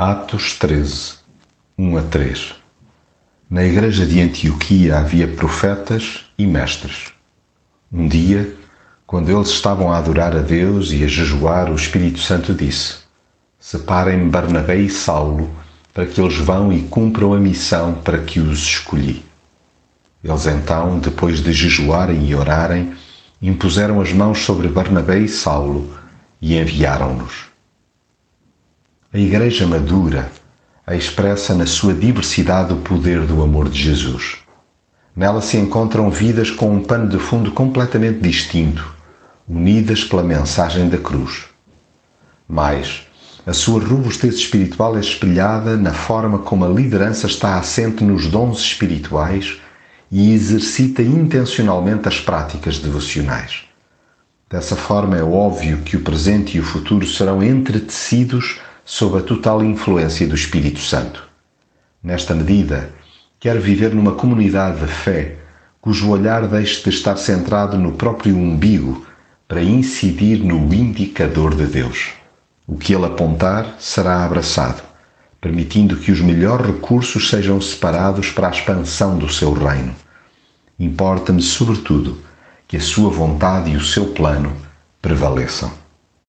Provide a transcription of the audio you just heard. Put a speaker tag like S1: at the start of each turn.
S1: Atos 13, 1 a 3 Na igreja de Antioquia havia profetas e mestres. Um dia, quando eles estavam a adorar a Deus e a jejuar, o Espírito Santo disse: Separem Barnabé e Saulo para que eles vão e cumpram a missão para que os escolhi. Eles então, depois de jejuarem e orarem, impuseram as mãos sobre Barnabé e Saulo e enviaram-nos. A Igreja madura expressa na sua diversidade o poder do amor de Jesus. Nela se encontram vidas com um pano de fundo completamente distinto, unidas pela mensagem da cruz. Mas a sua robustez espiritual é espelhada na forma como a liderança está assente nos dons espirituais e exercita intencionalmente as práticas devocionais. Dessa forma, é óbvio que o presente e o futuro serão entretecidos sob a total influência do Espírito Santo. Nesta medida, quer viver numa comunidade de fé cujo olhar deixe de estar centrado no próprio umbigo para incidir no indicador de Deus. O que ele apontar será abraçado, permitindo que os melhores recursos sejam separados para a expansão do seu reino. Importa-me, sobretudo, que a sua vontade e o seu plano prevaleçam.